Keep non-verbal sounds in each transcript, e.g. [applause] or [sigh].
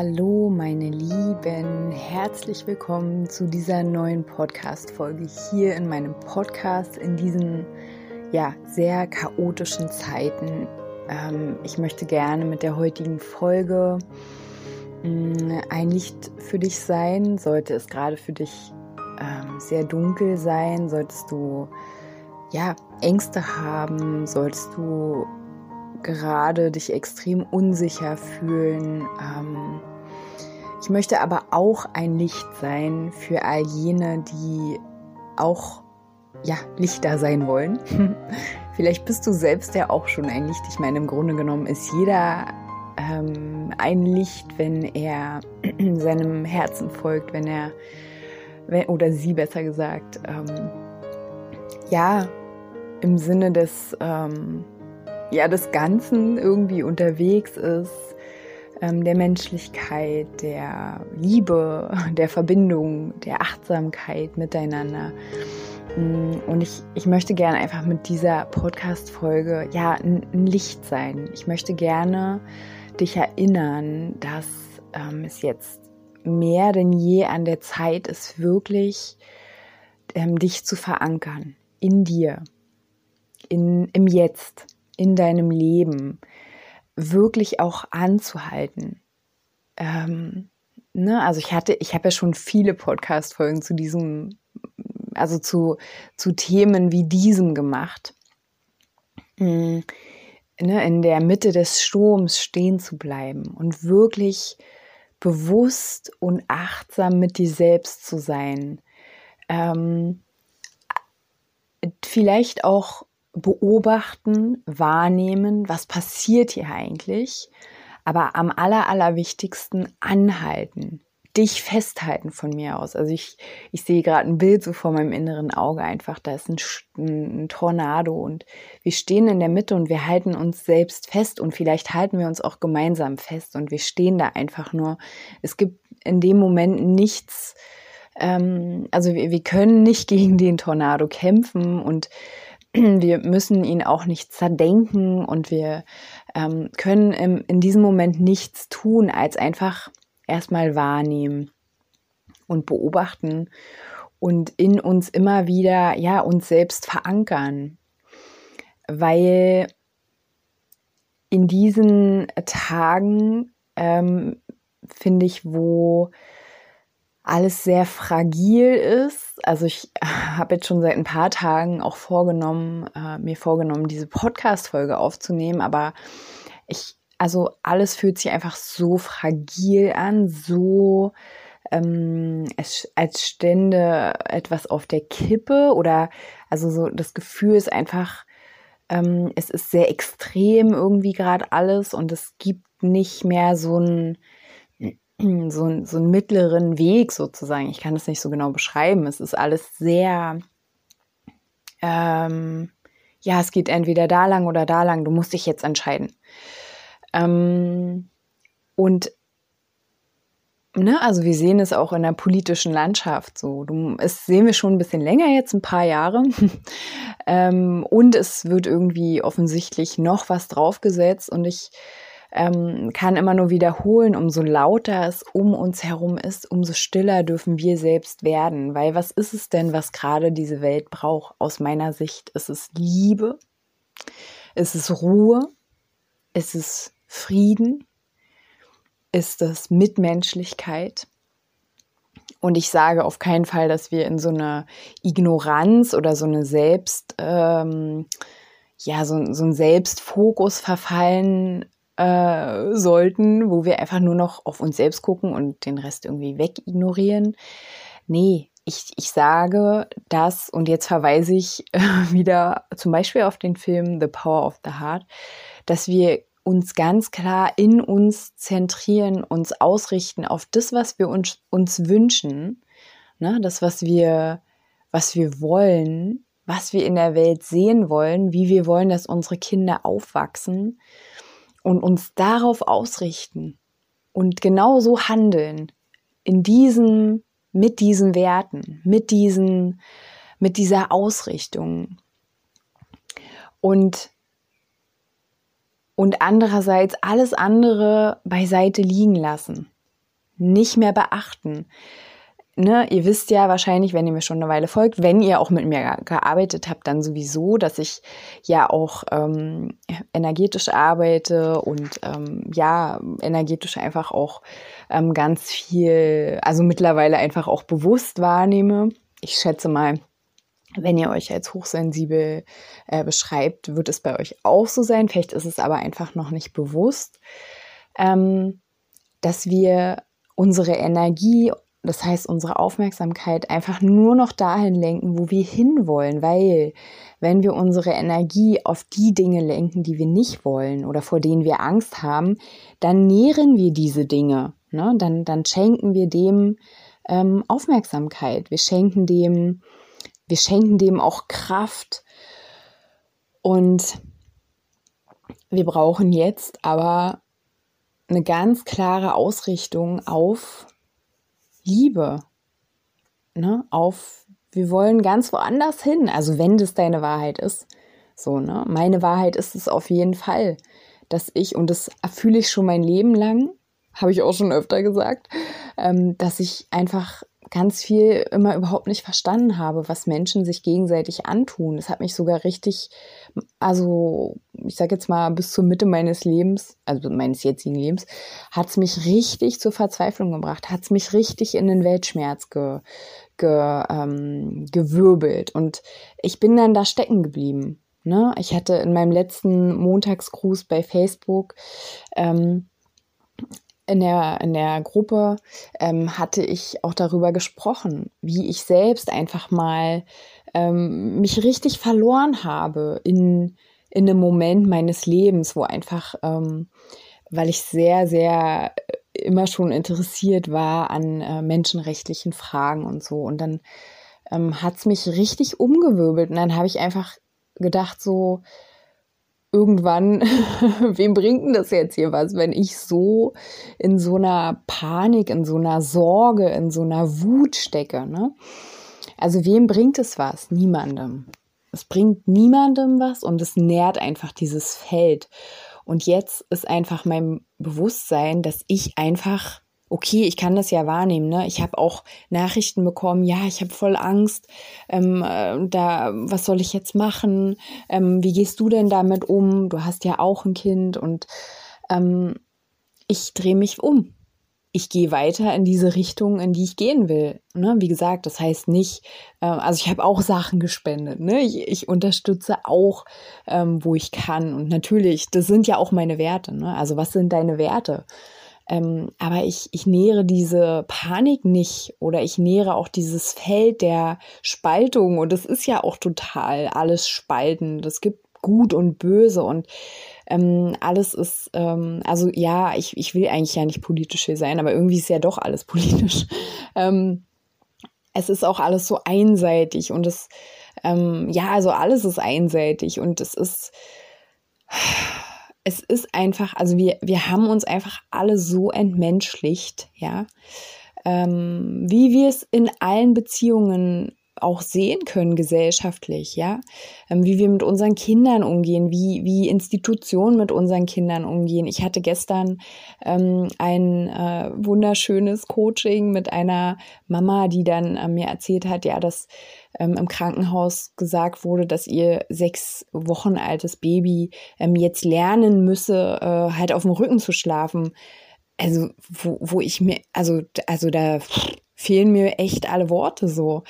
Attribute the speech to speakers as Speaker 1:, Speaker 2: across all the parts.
Speaker 1: Hallo meine Lieben, herzlich willkommen zu dieser neuen Podcast-Folge hier in meinem Podcast in diesen ja sehr chaotischen Zeiten. Ähm, ich möchte gerne mit der heutigen Folge mh, ein Licht für dich sein. Sollte es gerade für dich ähm, sehr dunkel sein, solltest du ja Ängste haben, solltest du gerade dich extrem unsicher fühlen. Ähm, ich möchte aber auch ein Licht sein für all jene, die auch ja, Lichter sein wollen. [laughs] Vielleicht bist du selbst ja auch schon ein Licht. Ich meine, im Grunde genommen ist jeder ähm, ein Licht, wenn er [clears throat] seinem Herzen folgt, wenn er, wenn, oder sie besser gesagt, ähm, ja, im Sinne des, ähm, ja, des Ganzen irgendwie unterwegs ist, ähm, der Menschlichkeit, der Liebe, [laughs] der Verbindung, der Achtsamkeit miteinander. Mm, und ich, ich möchte gerne einfach mit dieser Podcast-Folge ja ein, Licht sein. Ich möchte gerne dich erinnern, dass ähm, es jetzt mehr denn je an der Zeit ist, wirklich ähm, dich zu verankern in dir, in, im Jetzt in deinem Leben wirklich auch anzuhalten. Ähm, ne? Also ich hatte, ich habe ja schon viele Podcast-Folgen zu diesem, also zu, zu Themen wie diesem gemacht. Mhm. Ne? In der Mitte des Sturms stehen zu bleiben und wirklich bewusst und achtsam mit dir selbst zu sein. Ähm, vielleicht auch beobachten, wahrnehmen, was passiert hier eigentlich, aber am aller, allerwichtigsten anhalten, dich festhalten von mir aus. Also ich, ich sehe gerade ein Bild so vor meinem inneren Auge einfach, da ist ein, ein Tornado und wir stehen in der Mitte und wir halten uns selbst fest und vielleicht halten wir uns auch gemeinsam fest und wir stehen da einfach nur. Es gibt in dem Moment nichts, ähm, also wir, wir können nicht gegen den Tornado kämpfen und wir müssen ihn auch nicht zerdenken und wir ähm, können im, in diesem Moment nichts tun, als einfach erstmal wahrnehmen und beobachten und in uns immer wieder, ja, uns selbst verankern. Weil in diesen Tagen, ähm, finde ich, wo alles sehr fragil ist. Also ich [laughs] habe jetzt schon seit ein paar Tagen auch vorgenommen, äh, mir vorgenommen, diese Podcast-Folge aufzunehmen, aber ich, also alles fühlt sich einfach so fragil an, so ähm, es, als stände etwas auf der Kippe. Oder also so das Gefühl ist einfach, ähm, es ist sehr extrem irgendwie gerade alles. Und es gibt nicht mehr so ein [clears throat] so, so einen mittleren Weg sozusagen. Ich kann das nicht so genau beschreiben. Es ist alles sehr, ähm, ja, es geht entweder da lang oder da lang. Du musst dich jetzt entscheiden. Ähm, und Ne, also wir sehen es auch in der politischen Landschaft so. Du, es sehen wir schon ein bisschen länger jetzt, ein paar Jahre. [laughs] ähm, und es wird irgendwie offensichtlich noch was draufgesetzt. Und ich ähm, kann immer nur wiederholen, umso lauter es um uns herum ist, umso stiller dürfen wir selbst werden. Weil was ist es denn, was gerade diese Welt braucht? Aus meiner Sicht ist es Liebe, ist es Ruhe, ist es Frieden, ist es Mitmenschlichkeit. Und ich sage auf keinen Fall, dass wir in so eine Ignoranz oder so eine Selbst, ähm, ja, so, so ein Selbstfokus verfallen äh, sollten, wo wir einfach nur noch auf uns selbst gucken und den Rest irgendwie wegignorieren. Nee, ich, ich sage das und jetzt verweise ich äh, wieder zum Beispiel auf den Film The Power of the Heart, dass wir uns ganz klar in uns zentrieren, uns ausrichten auf das, was wir uns, uns wünschen, ne? das, was wir was wir wollen, was wir in der Welt sehen wollen, wie wir wollen, dass unsere Kinder aufwachsen und uns darauf ausrichten und genauso handeln in diesen, mit diesen Werten, mit diesen, mit dieser Ausrichtung. Und, und andererseits alles andere beiseite liegen lassen, nicht mehr beachten ne, ihr wisst ja wahrscheinlich, wenn ihr mir schon eine Weile folgt, wenn ihr auch mit mir gearbeitet habt, dann sowieso, dass ich ja auch ähm, energetisch arbeite und ähm, ja, energetisch einfach auch ähm, ganz viel, also mittlerweile einfach auch bewusst wahrnehme. Ich schätze mal, wenn ihr euch als hochsensibel äh, beschreibt, wird es bei euch auch so sein. Vielleicht ist es aber einfach noch nicht bewusst, ähm, dass wir unsere Energie das heißt, unsere Aufmerksamkeit einfach nur noch dahin lenken, wo wir hinwollen, weil wenn wir unsere Energie auf die Dinge lenken, die wir nicht wollen oder vor denen wir Angst haben, dann nähren wir diese Dinge. Ne? Dann, dann schenken wir dem ähm, Aufmerksamkeit. Wir schenken dem, wir schenken dem auch Kraft. Und wir brauchen jetzt aber eine ganz klare Ausrichtung auf Liebe, ne, auf, wir wollen ganz woanders hin. Also wenn das deine Wahrheit ist, so, ne, meine Wahrheit ist es auf jeden Fall, dass ich, und das fühle ich schon mein Leben lang, habe ich auch schon öfter gesagt, ähm, dass ich einfach ganz viel immer überhaupt nicht verstanden habe, was Menschen sich gegenseitig antun. Das hat mich sogar richtig, also ich sage jetzt mal bis zur Mitte meines Lebens, also meines jetzigen Lebens, hat es mich richtig zur Verzweiflung gebracht, hat es mich richtig in den Weltschmerz ge, ge, ähm, gewirbelt. Und ich bin dann da stecken geblieben. Ne? Ich hatte in meinem letzten Montagsgruß bei Facebook ähm, in der, in der Gruppe ähm, hatte ich auch darüber gesprochen, wie ich selbst einfach mal ähm, mich richtig verloren habe in, in einem Moment meines Lebens, wo einfach, ähm, weil ich sehr, sehr immer schon interessiert war an äh, menschenrechtlichen Fragen und so. Und dann ähm, hat es mich richtig umgewirbelt. Und dann habe ich einfach gedacht, so, irgendwann, [laughs] wem bringt denn das jetzt hier was, wenn ich so in so einer Panik, in so einer Sorge, in so einer Wut stecke, ne? Also wem bringt es was? Niemandem. Es bringt niemandem was und es nährt einfach dieses Feld. Und jetzt ist einfach mein Bewusstsein, dass ich einfach okay, ich kann das ja wahrnehmen. Ne? Ich habe auch Nachrichten bekommen, ja, ich habe voll Angst. Ähm, äh, da, was soll ich jetzt machen? Ähm, wie gehst du denn damit um? Du hast ja auch ein Kind und ähm, ich drehe mich um. Ich gehe weiter in diese Richtung, in die ich gehen will. Ne? Wie gesagt, das heißt nicht, äh, also ich habe auch Sachen gespendet. Ne? Ich, ich unterstütze auch, ähm, wo ich kann. Und natürlich, das sind ja auch meine Werte. Ne? Also was sind deine Werte? Ähm, aber ich, ich nähere diese Panik nicht oder ich nähere auch dieses Feld der Spaltung und es ist ja auch total alles spaltend. Es gibt gut und böse und ähm, alles ist, ähm, also ja, ich, ich will eigentlich ja nicht politisch hier sein, aber irgendwie ist ja doch alles [laughs] politisch. ähm, es ist auch alles so einseitig und es, ähm, ja, also alles ist einseitig und es ist, es ist einfach, also wir, wir haben uns einfach alle so entmenschlicht, ja, ähm, wie wir es in allen Beziehungen auch sehen können gesellschaftlich, ja, ähm, wie wir mit unseren Kindern umgehen, wie, wie Institutionen mit unseren Kindern umgehen. Ich hatte gestern ähm, ein äh, wunderschönes Coaching mit einer Mama, die dann äh, mir erzählt hat, ja, dass ähm, im Krankenhaus gesagt wurde, dass ihr sechs Wochen altes Baby ähm, jetzt lernen müsse, äh, halt auf dem Rücken zu schlafen. Also, wo, wo ich mir, also, also da fehlen mir echt alle Worte so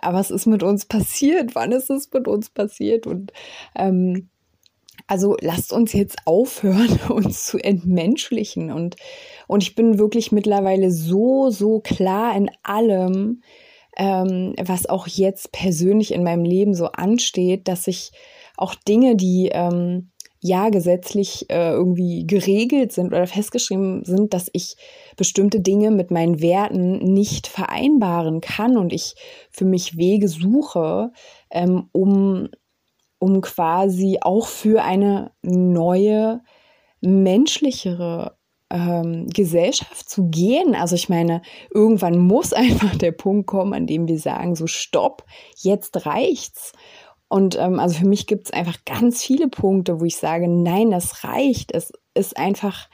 Speaker 1: aber was ist mit uns passiert? Wann ist es mit uns passiert? Und ähm, also lasst uns jetzt aufhören, [laughs] uns zu entmenschlichen. Und, und ich bin wirklich mittlerweile so, so klar in allem, ähm, was auch jetzt persönlich in meinem Leben so ansteht, dass ich auch Dinge, die ähm, ja gesetzlich äh, irgendwie geregelt sind oder festgeschrieben sind, dass ich bestimmte Dinge mit meinen Werten nicht vereinbaren kann und ich für mich Wege suche, ähm, um, um quasi auch für eine neue, menschlichere ähm, Gesellschaft zu gehen. Also ich meine, irgendwann muss [laughs] einfach der Punkt kommen, an dem wir sagen, so stopp, jetzt reicht's. Und ähm, also für mich gibt es einfach ganz viele Punkte, wo ich sage, nein, das reicht. Es ist einfach,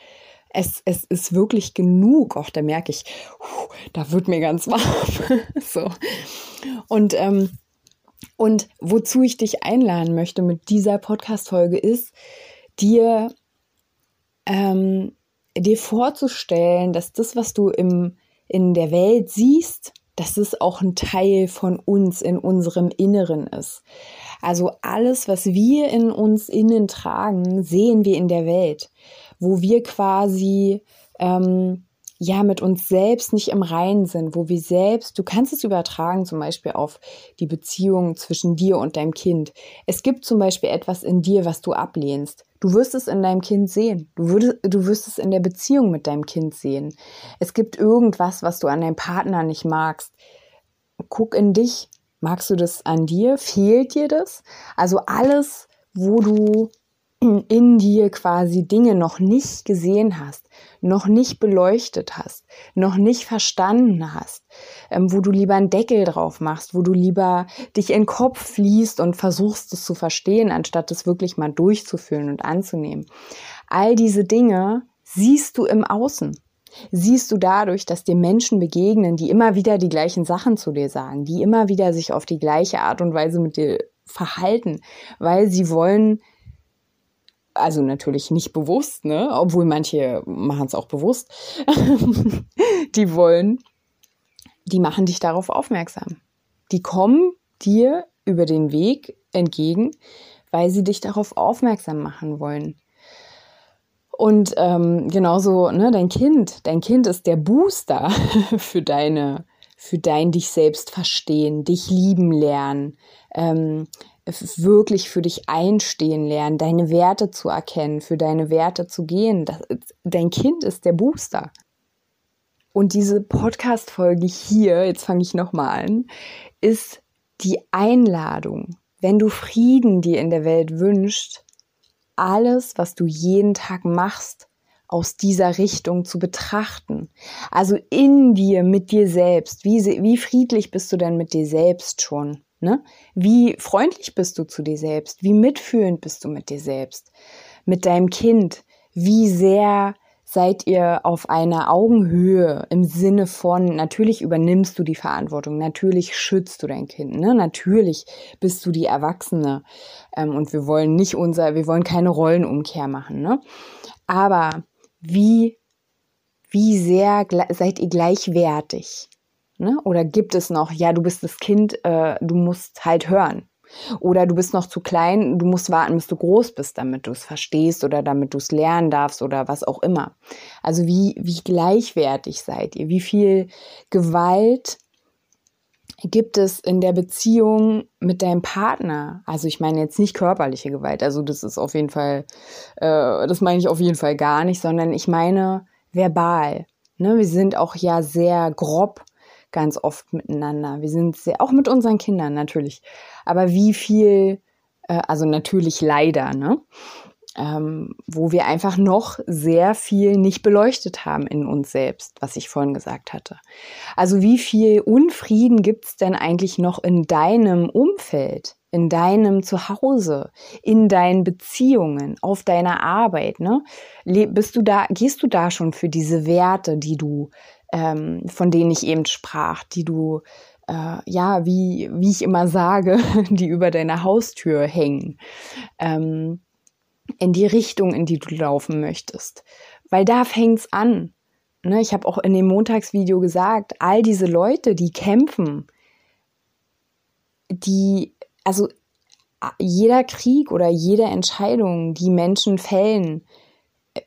Speaker 1: es, es ist wirklich genug. Auch da merke ich, puh, da wird mir ganz [laughs] warm. so. Und, ähm, und wozu ich dich einladen möchte mit dieser Podcast-Folge ist, dir ähm, dir vorzustellen, dass das, was du im, in der Welt siehst, dass es auch ein Teil von uns in unserem Inneren ist. Also alles, was wir in uns innen tragen, sehen wir in der Welt, wo wir quasi ähm, ja mit uns selbst nicht im Reinen sind, wo wir selbst, du kannst es übertragen zum Beispiel auf die Beziehung zwischen dir und deinem Kind. Es gibt zum Beispiel etwas in dir, was du ablehnst. Du wirst es in deinem Kind sehen. Du, würdest, du wirst es in der Beziehung mit deinem Kind sehen. Es gibt irgendwas, was du an deinem Partner nicht magst. Guck in dich. Magst du das an dir? Fehlt dir das? Also alles, wo du [clears throat] in dir quasi Dinge noch nicht gesehen hast, noch nicht beleuchtet hast, noch nicht verstanden hast, ähm, wo du lieber einen Deckel drauf machst, wo du lieber dich in den Kopf liest und versuchst es zu verstehen, anstatt es wirklich mal durchzuführen und anzunehmen. All diese Dinge siehst du im Außen. Siehst du dadurch, dass dir Menschen begegnen, die immer wieder die gleichen Sachen zu dir sagen, die immer wieder sich auf die gleiche Art und Weise mit dir verhalten, weil sie wollen also natürlich nicht bewusst, ne? Obwohl manche machen es auch bewusst. [laughs] die wollen, die machen dich darauf aufmerksam. Die kommen dir über den Weg entgegen, weil sie dich darauf aufmerksam machen wollen. Und ähm, genauso, ne, dein Kind, dein Kind ist der Booster [laughs] für deine, für dein dich selbst verstehen, dich lieben lernen, ähm, wirklich für dich einstehen lernen, deine Werte zu erkennen, für deine Werte zu gehen. Das, dein Kind ist der Booster. Und diese Podcast-Folge hier, jetzt fange ich nochmal an, ist die Einladung, wenn du Frieden dir in der Welt wünschst, alles, was du jeden Tag machst, aus dieser Richtung zu betrachten. Also in dir, mit dir selbst. Wie, wie friedlich bist du denn mit dir selbst schon? Ne? Wie freundlich bist du zu dir selbst? Wie mitfühlend bist du mit dir selbst? Mit deinem Kind? Wie sehr seid ihr auf einer Augenhöhe im Sinne von, natürlich übernimmst du die Verantwortung, natürlich schützt du dein Kind, ne? natürlich bist du die Erwachsene ähm, und wir wollen nicht unser, wir wollen keine Rollenumkehr machen, ne? aber wie, wie sehr seid ihr gleichwertig? Ne? Oder gibt es noch, ja, du bist das Kind, äh, du musst halt hören. Oder du bist noch zu klein, du musst warten, bis du groß bist, damit du es verstehst oder damit du es lernen darfst oder was auch immer. Also wie, wie gleichwertig seid ihr? Wie viel Gewalt gibt es in der Beziehung mit deinem Partner? Also ich meine jetzt nicht körperliche Gewalt, also das ist auf jeden Fall, äh, das meine ich auf jeden Fall gar nicht, sondern ich meine verbal. Ne? Wir sind auch ja sehr grob ganz oft miteinander. Wir sind sehr, auch mit unseren Kindern natürlich. Aber wie viel, äh, also natürlich leider, ne? Ähm, wo wir einfach noch sehr viel nicht beleuchtet haben in uns selbst, was ich vorhin gesagt hatte. Also wie viel Unfrieden gibt es denn eigentlich noch in deinem Umfeld, in deinem Zuhause, in deinen Beziehungen, auf deiner Arbeit? Ne? Bist du da, gehst du da schon für diese Werte, die du ähm, von denen ich eben sprach, die du, äh, ja, wie, wie ich immer sage, [laughs] die über deiner Haustür hängen, ähm, in die Richtung, in die du laufen möchtest. Weil da fängt's an. Ne, ich habe auch in dem Montagsvideo gesagt, all diese Leute, die kämpfen, die, also jeder Krieg oder jede Entscheidung, die Menschen fällen,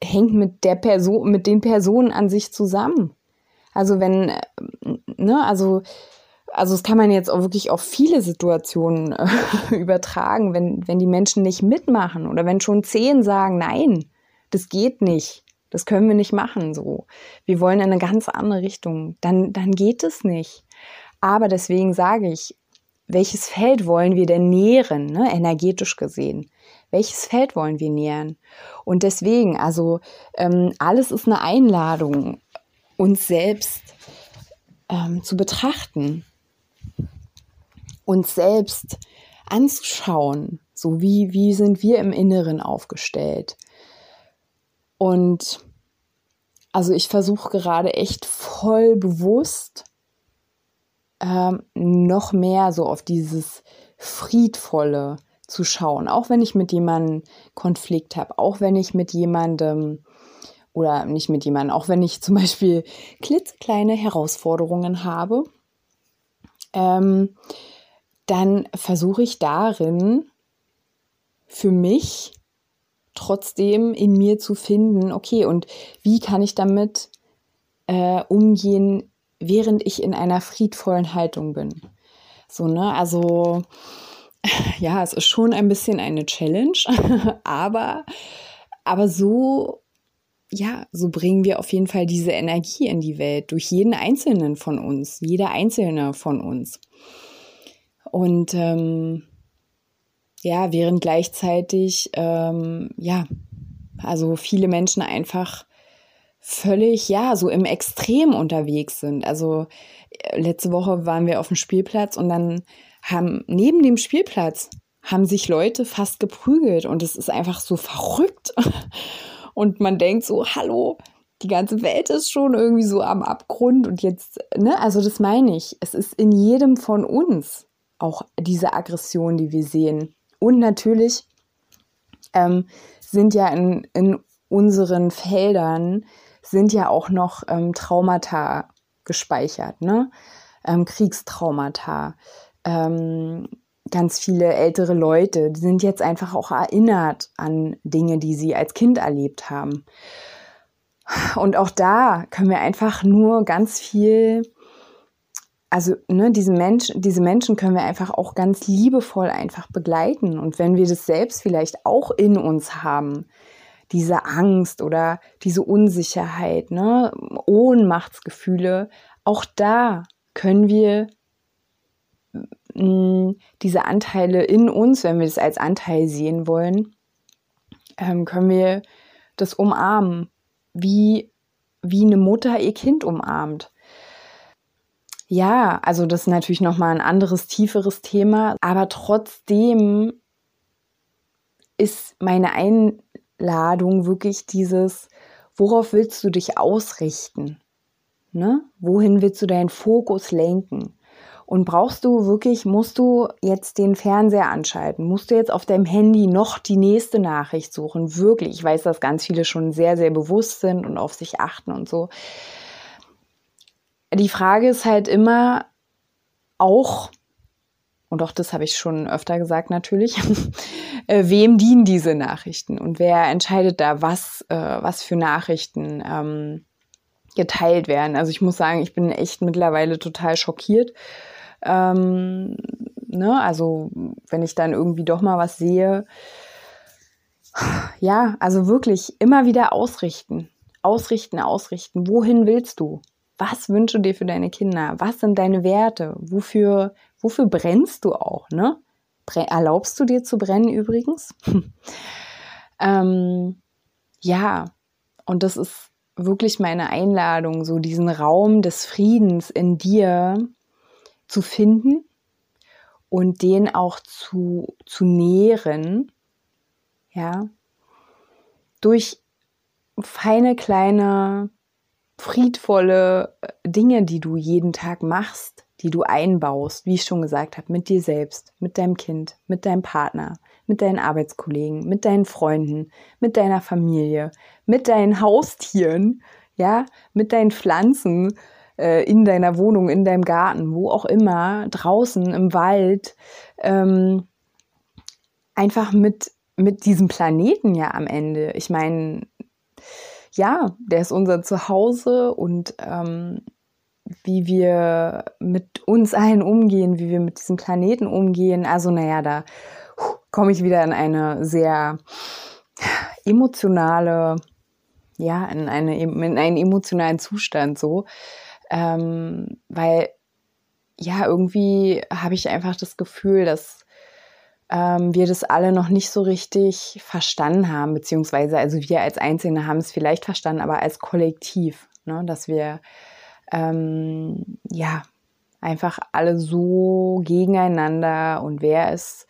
Speaker 1: hängt mit der Person, mit den Personen an sich zusammen. Also wenn, ne, also also das kann man jetzt auch wirklich auf viele Situationen äh, [laughs] übertragen, wenn, wenn die Menschen nicht mitmachen oder wenn schon zehn sagen, nein, das geht nicht, das können wir nicht machen, so. Wir wollen in eine ganz andere Richtung, dann, dann geht es nicht. Aber deswegen sage ich, welches Feld wollen wir denn nähren, ne, energetisch gesehen? Welches Feld wollen wir nähren? Und deswegen, also ähm, alles ist eine Einladung, uns selbst ähm, zu betrachten, uns selbst anzuschauen, so wie, wie sind wir im Inneren aufgestellt. Und also ich versuche gerade echt voll bewusst ähm, noch mehr so auf dieses Friedvolle zu schauen. Auch wenn ich mit jemandem Konflikt habe, auch wenn ich mit jemandem oder nicht mit jemandem, auch wenn ich zum Beispiel klitzekleine Herausforderungen habe, ähm, dann versuche ich darin für mich trotzdem in mir zu finden, okay, und wie kann ich damit äh, umgehen, während ich in einer friedvollen Haltung bin. So, ne? Also, ja, es ist schon ein bisschen eine Challenge, [laughs] aber, aber so, ja, so bringen wir auf jeden Fall diese Energie in die Welt durch jeden Einzelnen von uns, jeder Einzelne von uns. Und ähm, ja, während gleichzeitig, ähm, ja, also viele Menschen einfach völlig, ja, so im Extrem unterwegs sind. Also äh, letzte Woche waren wir auf dem Spielplatz und dann haben neben dem Spielplatz haben sich Leute fast geprügelt und es ist einfach so verrückt. [laughs] Und man denkt so, hallo, die ganze Welt ist schon irgendwie so am Abgrund und jetzt, ne, also das meine ich. Es ist in jedem von uns auch diese Aggression, die wir sehen. Und natürlich ähm, sind ja in, in unseren Feldern sind ja auch noch ähm, Traumata gespeichert, ne? Ähm, Kriegstraumata. Ähm, ganz viele ältere Leute, die sind jetzt einfach auch erinnert an Dinge, die sie als Kind erlebt haben. Und auch da können wir einfach nur ganz viel, also ne, diese, Mensch, diese Menschen können wir einfach auch ganz liebevoll einfach begleiten. Und wenn wir das selbst vielleicht auch in uns haben, diese Angst oder diese Unsicherheit, ne, Ohnmachtsgefühle, auch da können wir diese Anteile in uns, wenn wir das als Anteil sehen wollen, ähm, können wir das umarmen, wie, wie eine Mutter ihr Kind umarmt. Ja, also das ist natürlich nochmal ein anderes, tieferes Thema, aber trotzdem ist meine ein Ladung wirklich dieses, worauf willst du dich ausrichten? Ne? Wohin willst du deinen Fokus lenken? Und brauchst du wirklich, musst du jetzt den Fernseher anschalten? Musst du jetzt auf deinem Handy noch die nächste Nachricht suchen? Wirklich, ich weiß, dass ganz viele schon sehr, sehr bewusst sind und auf sich achten und so. Die Frage ist halt immer auch, und auch das habe ich schon öfter gesagt natürlich, [laughs] äh, wem dienen diese Nachrichten und wer entscheidet da, was, äh, was für Nachrichten ähm, geteilt werden. Also ich muss sagen, ich bin echt mittlerweile total schockiert. Ähm, ne? Also wenn ich dann irgendwie doch mal was sehe, ja, also wirklich immer wieder ausrichten, ausrichten, ausrichten. Wohin willst du? Was wünschst du dir für deine Kinder? Was sind deine Werte? Wofür, wofür brennst du auch, ne? Erlaubst du dir zu brennen übrigens? [laughs] ähm, ja, und das ist wirklich meine Einladung, so diesen Raum des Friedens in dir zu finden und den auch zu, zu nähren, ja, durch feine kleine friedvolle Dinge, die du jeden Tag machst, die du einbaust, wie ich schon gesagt habe, mit dir selbst, mit deinem Kind, mit deinem Partner, mit deinen Arbeitskollegen, mit deinen Freunden, mit deiner Familie, mit deinen Haustieren, ja, mit deinen Pflanzen äh, in deiner Wohnung, in deinem Garten, wo auch immer, draußen im Wald, ähm, einfach mit mit diesem Planeten ja am Ende. Ich meine, ja, der ist unser Zuhause und ähm, wie wir mit uns allen umgehen, wie wir mit diesem Planeten umgehen. Also naja, da komme ich wieder in eine sehr emotionale, ja, in, eine, in einen emotionalen Zustand so. Ähm, weil ja, irgendwie habe ich einfach das Gefühl, dass ähm, wir das alle noch nicht so richtig verstanden haben, beziehungsweise also wir als Einzelne haben es vielleicht verstanden, aber als Kollektiv, ne, dass wir ähm, ja einfach alle so gegeneinander und wer ist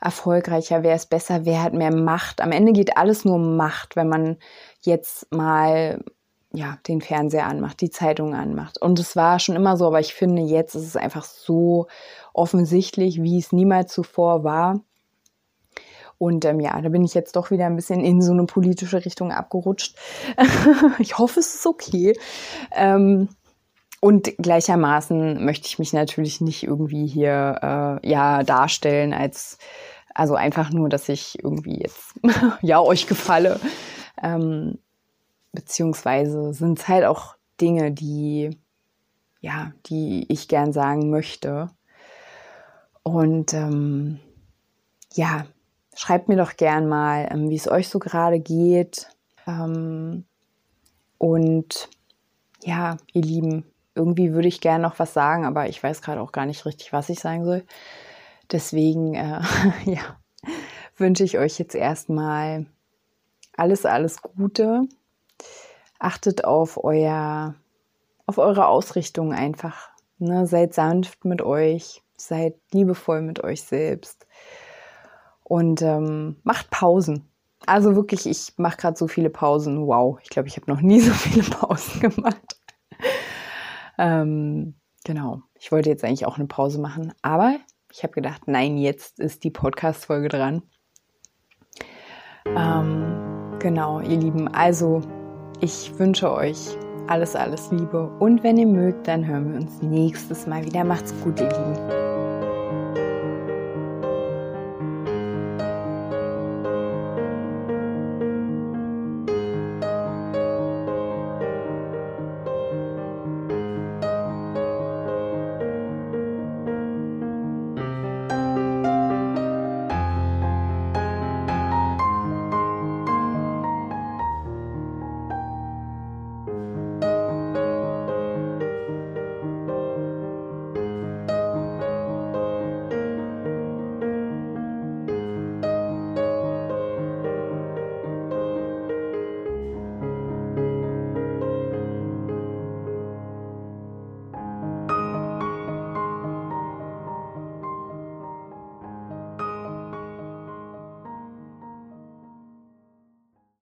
Speaker 1: erfolgreicher, wer ist besser, wer hat mehr Macht. Am Ende geht alles nur um Macht, wenn man jetzt mal ja, den Fernseher anmacht, die Zeitung anmacht. Und es war schon immer so, aber ich finde, jetzt ist es einfach so offensichtlich, wie es niemals zuvor war. Und ähm, ja, da bin ich jetzt doch wieder ein bisschen in so eine politische Richtung abgerutscht. [laughs] ich hoffe, es ist okay. Ähm, und gleichermaßen möchte ich mich natürlich nicht irgendwie hier äh, ja darstellen als also einfach nur, dass ich irgendwie jetzt [laughs] ja euch gefalle. Ähm, beziehungsweise sind es halt auch Dinge, die, ja, die ich gern sagen möchte. Und ähm, ja, schreibt mir doch gern mal, ähm, wie es euch so gerade geht. Ähm, und ja, ihr Lieben, irgendwie würde ich gern noch was sagen, aber ich weiß gerade auch gar nicht richtig, was ich sagen soll. Deswegen, äh, [laughs] ja, wünsche ich euch jetzt erstmal alles, alles Gute achtet auf euer, auf eure Ausrichtung einfach. Ne? Seid sanft mit euch, seid liebevoll mit euch selbst und ähm, macht Pausen. Also wirklich, ich mache gerade so viele Pausen. Wow, ich glaube, ich habe noch nie so viele [laughs] Pausen gemacht. ähm, genau, ich wollte jetzt eigentlich auch eine Pause machen, aber ich habe gedacht, nein, jetzt ist die Podcast-Folge dran. Ähm, genau, ihr Lieben, also ich wünsche euch alles, alles Liebe und wenn ihr mögt, dann hören wir uns nächstes Mal wieder. Macht's gut, ihr Lieben.